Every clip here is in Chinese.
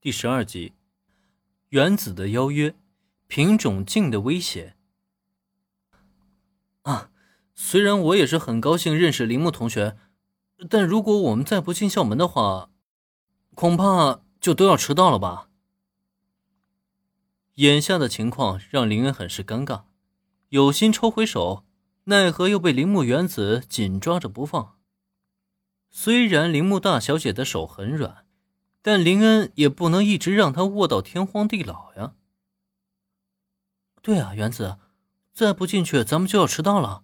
第十二集，原子的邀约，品种镜的威胁。啊，虽然我也是很高兴认识铃木同学，但如果我们再不进校门的话，恐怕就都要迟到了吧。眼下的情况让林恩很是尴尬，有心抽回手，奈何又被铃木原子紧抓着不放。虽然铃木大小姐的手很软。但林恩也不能一直让他握到天荒地老呀。对啊，原子，再不进去，咱们就要迟到了。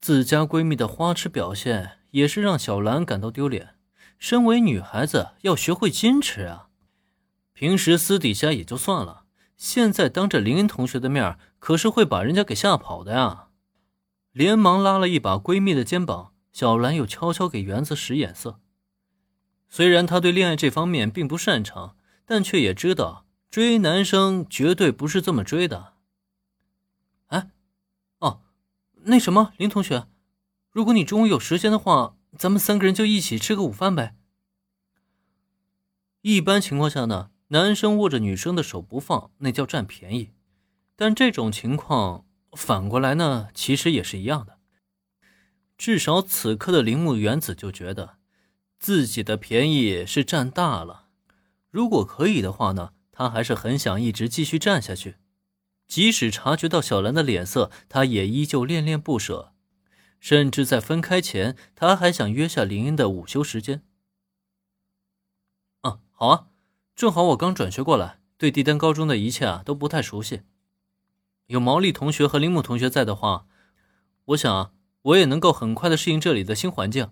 自家闺蜜的花痴表现也是让小兰感到丢脸。身为女孩子，要学会矜持啊。平时私底下也就算了，现在当着林恩同学的面，可是会把人家给吓跑的呀。连忙拉了一把闺蜜的肩膀，小兰又悄悄给原子使眼色。虽然他对恋爱这方面并不擅长，但却也知道追男生绝对不是这么追的。哎，哦，那什么，林同学，如果你中午有时间的话，咱们三个人就一起吃个午饭呗。一般情况下呢，男生握着女生的手不放，那叫占便宜。但这种情况反过来呢，其实也是一样的。至少此刻的铃木原子就觉得。自己的便宜是占大了，如果可以的话呢，他还是很想一直继续占下去。即使察觉到小兰的脸色，他也依旧恋恋不舍。甚至在分开前，他还想约下林恩的午休时间。啊，好啊，正好我刚转学过来，对帝丹高中的一切啊都不太熟悉。有毛利同学和铃木同学在的话，我想我也能够很快的适应这里的新环境。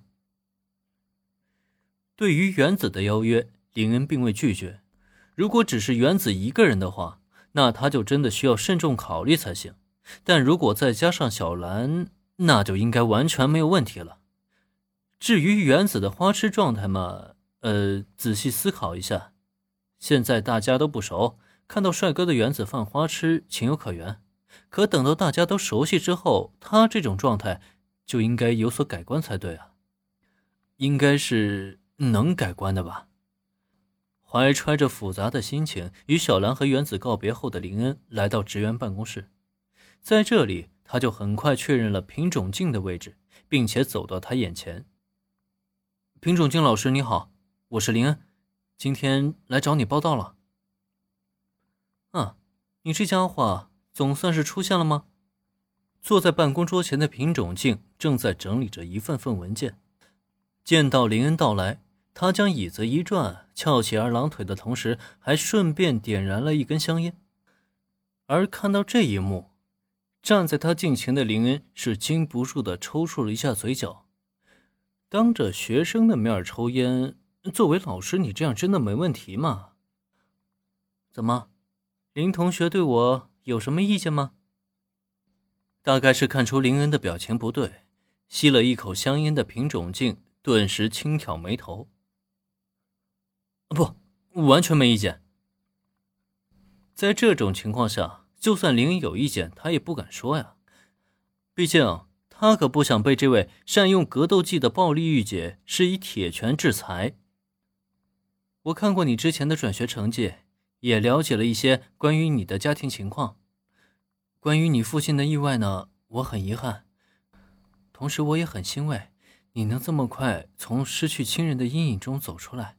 对于原子的邀约，林恩并未拒绝。如果只是原子一个人的话，那他就真的需要慎重考虑才行。但如果再加上小兰，那就应该完全没有问题了。至于原子的花痴状态嘛，呃，仔细思考一下，现在大家都不熟，看到帅哥的原子犯花痴，情有可原。可等到大家都熟悉之后，他这种状态就应该有所改观才对啊，应该是。能改观的吧？怀揣着复杂的心情，与小兰和原子告别后的林恩来到职员办公室，在这里，他就很快确认了品种镜的位置，并且走到他眼前。品种镜老师你好，我是林恩，今天来找你报道了。啊，你这家伙总算是出现了吗？坐在办公桌前的品种镜正在整理着一份份文件，见到林恩到来。他将椅子一转，翘起二郎腿的同时，还顺便点燃了一根香烟。而看到这一幕，站在他近前的林恩是禁不住的抽搐了一下嘴角。当着学生的面抽烟，作为老师，你这样真的没问题吗？怎么，林同学对我有什么意见吗？大概是看出林恩的表情不对，吸了一口香烟的品种镜顿时轻挑眉头。完全没意见。在这种情况下，就算林有意见，他也不敢说呀。毕竟他可不想被这位善用格斗技的暴力御姐施以铁拳制裁。我看过你之前的转学成绩，也了解了一些关于你的家庭情况。关于你父亲的意外呢，我很遗憾，同时我也很欣慰，你能这么快从失去亲人的阴影中走出来。